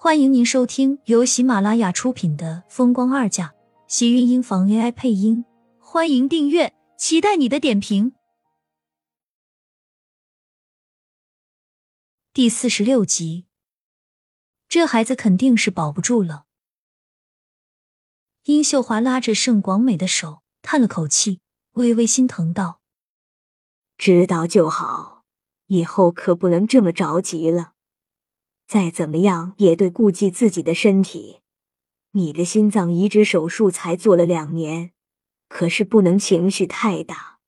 欢迎您收听由喜马拉雅出品的《风光二嫁》，喜运音房 AI 配音。欢迎订阅，期待你的点评。第四十六集，这孩子肯定是保不住了。殷秀华拉着盛广美的手，叹了口气，微微心疼道：“知道就好，以后可不能这么着急了。”再怎么样也得顾及自己的身体。你的心脏移植手术才做了两年，可是不能情绪太大。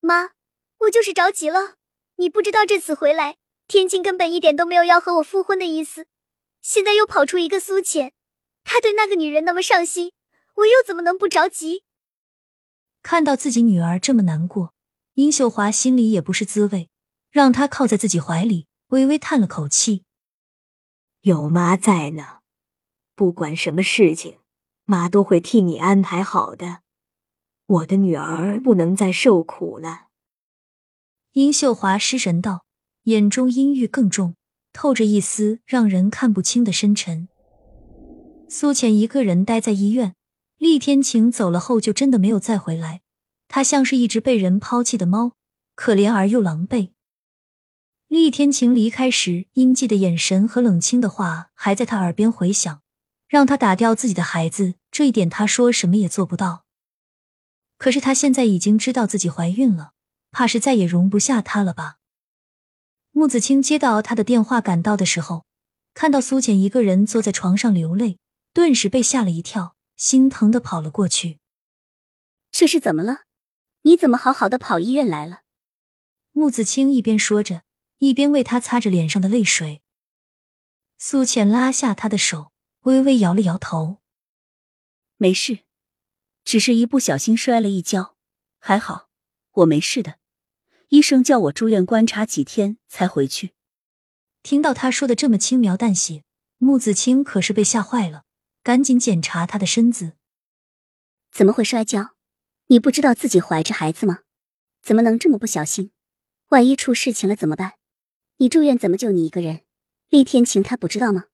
妈，我就是着急了。你不知道这次回来，天晴根本一点都没有要和我复婚的意思，现在又跑出一个苏浅，他对那个女人那么上心，我又怎么能不着急？看到自己女儿这么难过，殷秀华心里也不是滋味，让她靠在自己怀里。微微叹了口气，有妈在呢，不管什么事情，妈都会替你安排好的。我的女儿不能再受苦了。殷秀华失神道，眼中阴郁更重，透着一丝让人看不清的深沉。苏浅一个人待在医院，厉天晴走了后就真的没有再回来。他像是一只被人抛弃的猫，可怜而又狼狈。厉天晴离开时，阴寂的眼神和冷清的话还在他耳边回响，让他打掉自己的孩子。这一点，他说什么也做不到。可是他现在已经知道自己怀孕了，怕是再也容不下他了吧？穆子清接到他的电话赶到的时候，看到苏浅一个人坐在床上流泪，顿时被吓了一跳，心疼的跑了过去。这是怎么了？你怎么好好的跑医院来了？穆子清一边说着。一边为他擦着脸上的泪水，苏浅拉下他的手，微微摇了摇头：“没事，只是一不小心摔了一跤，还好我没事的。医生叫我住院观察几天才回去。”听到他说的这么轻描淡写，穆子清可是被吓坏了，赶紧检查他的身子：“怎么会摔跤？你不知道自己怀着孩子吗？怎么能这么不小心？万一出事情了怎么办？”你住院怎么就你一个人？厉天晴他不知道吗？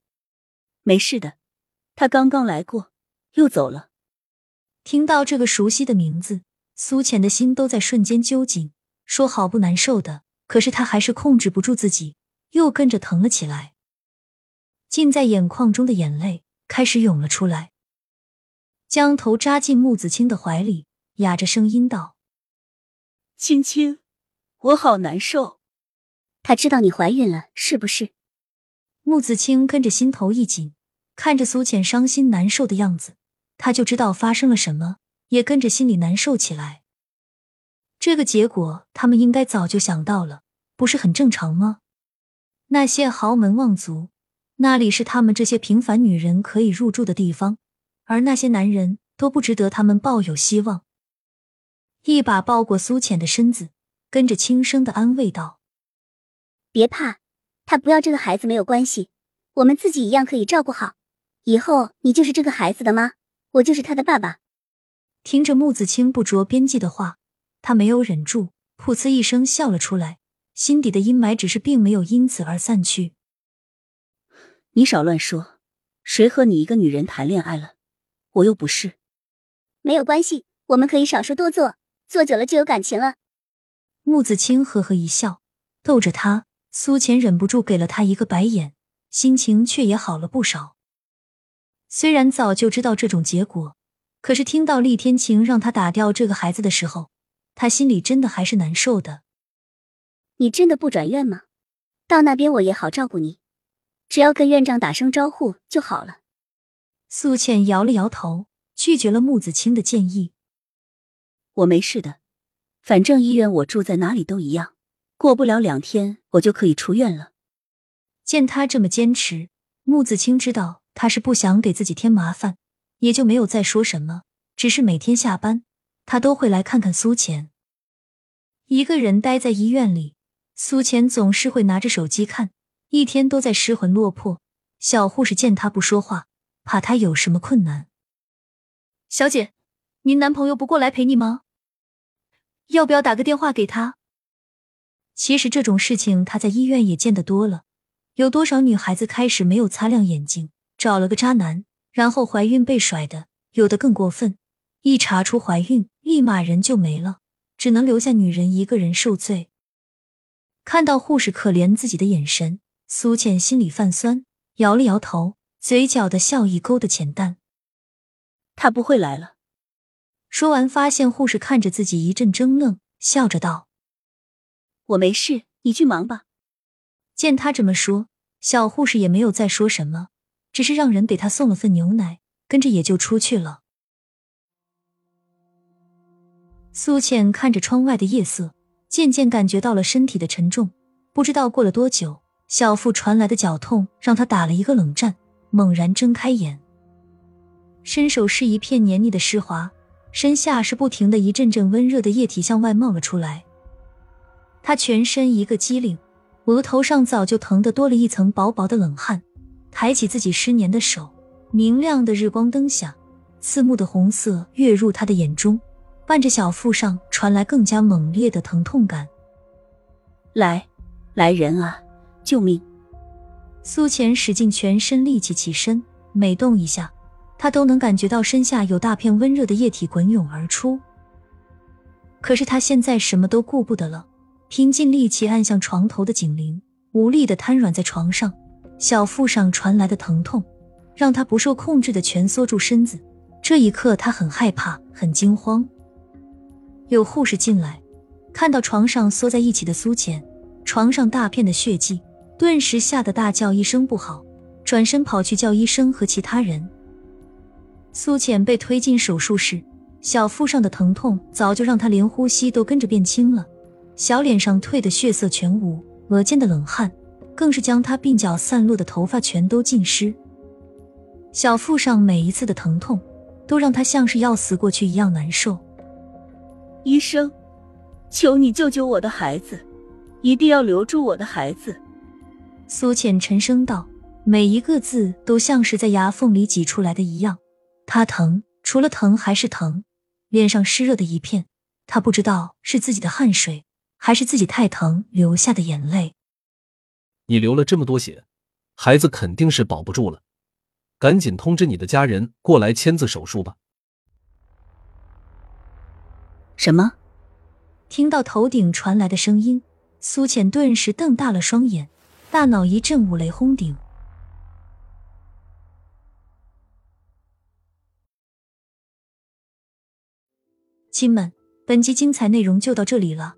没事的，他刚刚来过，又走了。听到这个熟悉的名字，苏浅的心都在瞬间揪紧。说好不难受的，可是他还是控制不住自己，又跟着疼了起来。浸在眼眶中的眼泪开始涌了出来，将头扎进穆子清的怀里，哑着声音道：“青青，我好难受。”他知道你怀孕了，是不是？穆子清跟着心头一紧，看着苏浅伤心难受的样子，他就知道发生了什么，也跟着心里难受起来。这个结果他们应该早就想到了，不是很正常吗？那些豪门望族，那里是他们这些平凡女人可以入住的地方，而那些男人都不值得他们抱有希望。一把抱过苏浅的身子，跟着轻声的安慰道。别怕，他不要这个孩子没有关系，我们自己一样可以照顾好。以后你就是这个孩子的妈，我就是他的爸爸。听着穆子清不着边际的话，他没有忍住，噗呲一声笑了出来，心底的阴霾只是并没有因此而散去。你少乱说，谁和你一个女人谈恋爱了？我又不是。没有关系，我们可以少说多做，做久了就有感情了。穆子清呵呵一笑，逗着他。苏浅忍不住给了他一个白眼，心情却也好了不少。虽然早就知道这种结果，可是听到厉天晴让他打掉这个孩子的时候，他心里真的还是难受的。你真的不转院吗？到那边我也好照顾你，只要跟院长打声招呼就好了。苏浅摇了摇头，拒绝了穆子清的建议。我没事的，反正医院我住在哪里都一样。过不了两天，我就可以出院了。见他这么坚持，穆子清知道他是不想给自己添麻烦，也就没有再说什么。只是每天下班，他都会来看看苏浅。一个人待在医院里，苏浅总是会拿着手机看，一天都在失魂落魄。小护士见他不说话，怕他有什么困难。小姐，您男朋友不过来陪你吗？要不要打个电话给他？其实这种事情他在医院也见得多了，有多少女孩子开始没有擦亮眼睛，找了个渣男，然后怀孕被甩的？有的更过分，一查出怀孕，立马人就没了，只能留下女人一个人受罪。看到护士可怜自己的眼神，苏倩心里泛酸，摇了摇头，嘴角的笑意勾得浅淡。他不会来了。说完，发现护士看着自己一阵怔愣，笑着道：“我没事，你去忙吧。”见他这么说，小护士也没有再说什么，只是让人给他送了份牛奶，跟着也就出去了。苏倩看着窗外的夜色，渐渐感觉到了身体的沉重。不知道过了多久，小腹传来的绞痛让她打了一个冷战，猛然睁开眼，伸手是一片黏腻的湿滑，身下是不停的一阵阵温热的液体向外冒了出来。她全身一个机灵。额头上早就疼得多了一层薄薄的冷汗，抬起自己失黏的手，明亮的日光灯下，刺目的红色跃入他的眼中，伴着小腹上传来更加猛烈的疼痛感。来，来人啊！救命！苏浅使尽全身力气起身，每动一下，他都能感觉到身下有大片温热的液体滚涌而出。可是他现在什么都顾不得了。拼尽力气按向床头的警铃，无力的瘫软在床上，小腹上传来的疼痛让他不受控制的蜷缩住身子。这一刻，他很害怕，很惊慌。有护士进来，看到床上缩在一起的苏浅，床上大片的血迹，顿时吓得大叫一声不好，转身跑去叫医生和其他人。苏浅被推进手术室，小腹上的疼痛早就让他连呼吸都跟着变轻了。小脸上褪的血色全无，额间的冷汗更是将他鬓角散落的头发全都浸湿。小腹上每一次的疼痛，都让他像是要死过去一样难受。医生，求你救救我的孩子，一定要留住我的孩子。苏浅沉声道，每一个字都像是在牙缝里挤出来的一样。他疼，除了疼还是疼，脸上湿热的一片，他不知道是自己的汗水。还是自己太疼流下的眼泪。你流了这么多血，孩子肯定是保不住了。赶紧通知你的家人过来签字手术吧。什么？听到头顶传来的声音，苏浅顿时瞪大了双眼，大脑一阵五雷轰顶。亲们，本集精彩内容就到这里了。